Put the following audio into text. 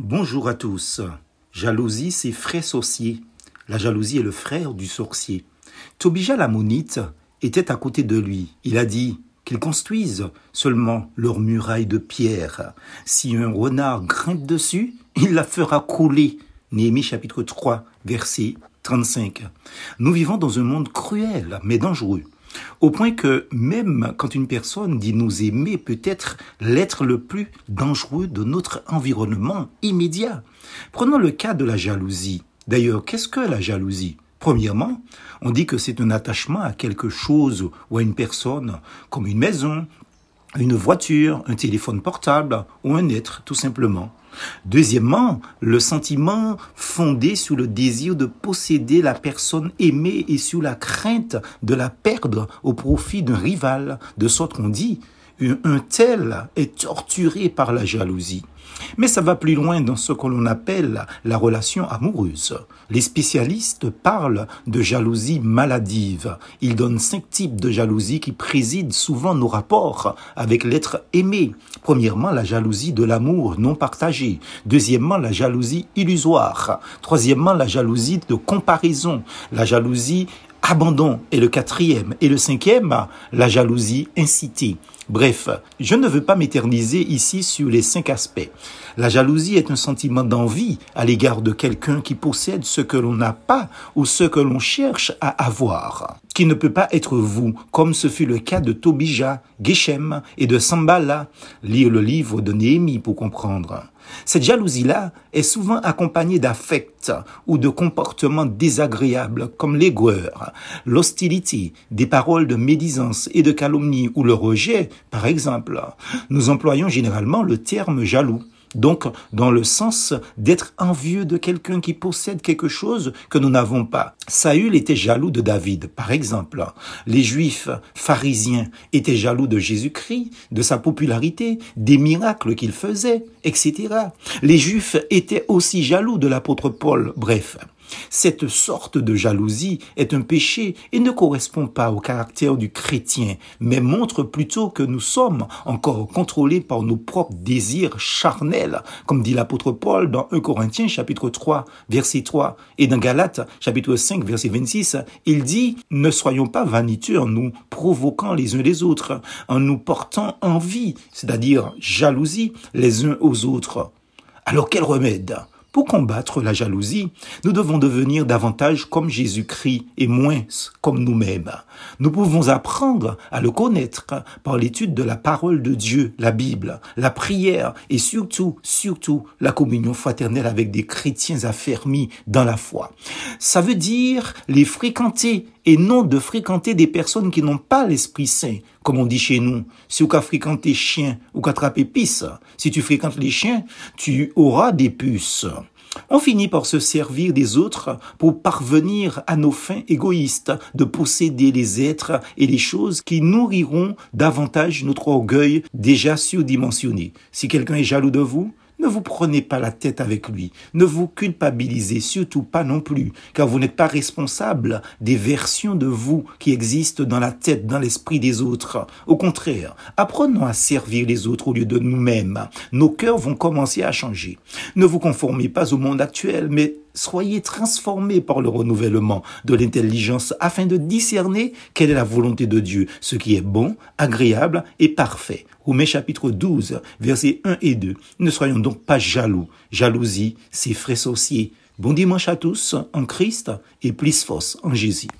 Bonjour à tous. Jalousie, c'est frère sorcier. La jalousie est le frère du sorcier. Tobija l'ammonite était à côté de lui. Il a dit qu'ils construisent seulement leur muraille de pierre. Si un renard grimpe dessus, il la fera couler. Néhémie chapitre 3, verset 35. Nous vivons dans un monde cruel, mais dangereux. Au point que même quand une personne dit nous aimer peut être l'être le plus dangereux de notre environnement immédiat. Prenons le cas de la jalousie. D'ailleurs, qu'est-ce que la jalousie? Premièrement, on dit que c'est un attachement à quelque chose ou à une personne, comme une maison, une voiture, un téléphone portable ou un être, tout simplement. Deuxièmement, le sentiment fondé sur le désir de posséder la personne aimée et sur la crainte de la perdre au profit d'un rival, de sorte qu'on dit un tel est torturé par la jalousie. Mais ça va plus loin dans ce que l'on appelle la relation amoureuse. Les spécialistes parlent de jalousie maladive. Ils donnent cinq types de jalousie qui président souvent nos rapports avec l'être aimé. Premièrement, la jalousie de l'amour non partagé. Deuxièmement, la jalousie illusoire. Troisièmement, la jalousie de comparaison. La jalousie abandon est le quatrième. Et le cinquième, la jalousie incitée. Bref, je ne veux pas m'éterniser ici sur les cinq aspects. La jalousie est un sentiment d'envie à l'égard de quelqu'un qui possède ce que l'on n'a pas ou ce que l'on cherche à avoir, qui ne peut pas être vous, comme ce fut le cas de Tobija, Geshem et de Sambala. Lire le livre de Néhémie pour comprendre. Cette jalousie-là est souvent accompagnée d'affects ou de comportements désagréables comme l'aigreur, l'hostilité, des paroles de médisance et de calomnie ou le rejet, par exemple. Nous employons généralement le terme jaloux. Donc, dans le sens d'être envieux de quelqu'un qui possède quelque chose que nous n'avons pas. Saül était jaloux de David, par exemple. Les juifs pharisiens étaient jaloux de Jésus-Christ, de sa popularité, des miracles qu'il faisait, etc. Les juifs étaient aussi jaloux de l'apôtre Paul. Bref, cette sorte de jalousie est un péché et ne correspond pas au caractère du chrétien, mais montre plutôt que nous sommes encore contrôlés par nos propres désirs charnels, comme dit l'apôtre Paul dans 1 Corinthiens chapitre 3 verset 3 et dans Galates chapitre 5 verset 26, il dit ne soyons pas vaniteux en nous provoquant les uns les autres, en nous portant envie, c'est-à-dire jalousie les uns aux autres. Alors quel remède? Pour combattre la jalousie, nous devons devenir davantage comme Jésus-Christ et moins comme nous-mêmes. Nous pouvons apprendre à le connaître par l'étude de la parole de Dieu, la Bible, la prière et surtout, surtout la communion fraternelle avec des chrétiens affermis dans la foi. Ça veut dire les fréquenter et non de fréquenter des personnes qui n'ont pas l'Esprit Saint, comme on dit chez nous. Si tu as fréquenté chien ou qu'attraper pisse, si tu fréquentes les chiens, tu auras des puces. On finit par se servir des autres pour parvenir à nos fins égoïstes de posséder les êtres et les choses qui nourriront davantage notre orgueil déjà surdimensionné. Si quelqu'un est jaloux de vous, ne vous prenez pas la tête avec lui. Ne vous culpabilisez surtout pas non plus, car vous n'êtes pas responsable des versions de vous qui existent dans la tête, dans l'esprit des autres. Au contraire, apprenons à servir les autres au lieu de nous-mêmes. Nos cœurs vont commencer à changer. Ne vous conformez pas au monde actuel, mais soyez transformés par le renouvellement de l'intelligence afin de discerner quelle est la volonté de Dieu, ce qui est bon, agréable et parfait. Romains chapitre 12, versets 1 et 2. Ne soyons donc pas jaloux. Jalousie, c'est frais sorcier. Bon dimanche à tous en Christ et plus force en Jésus.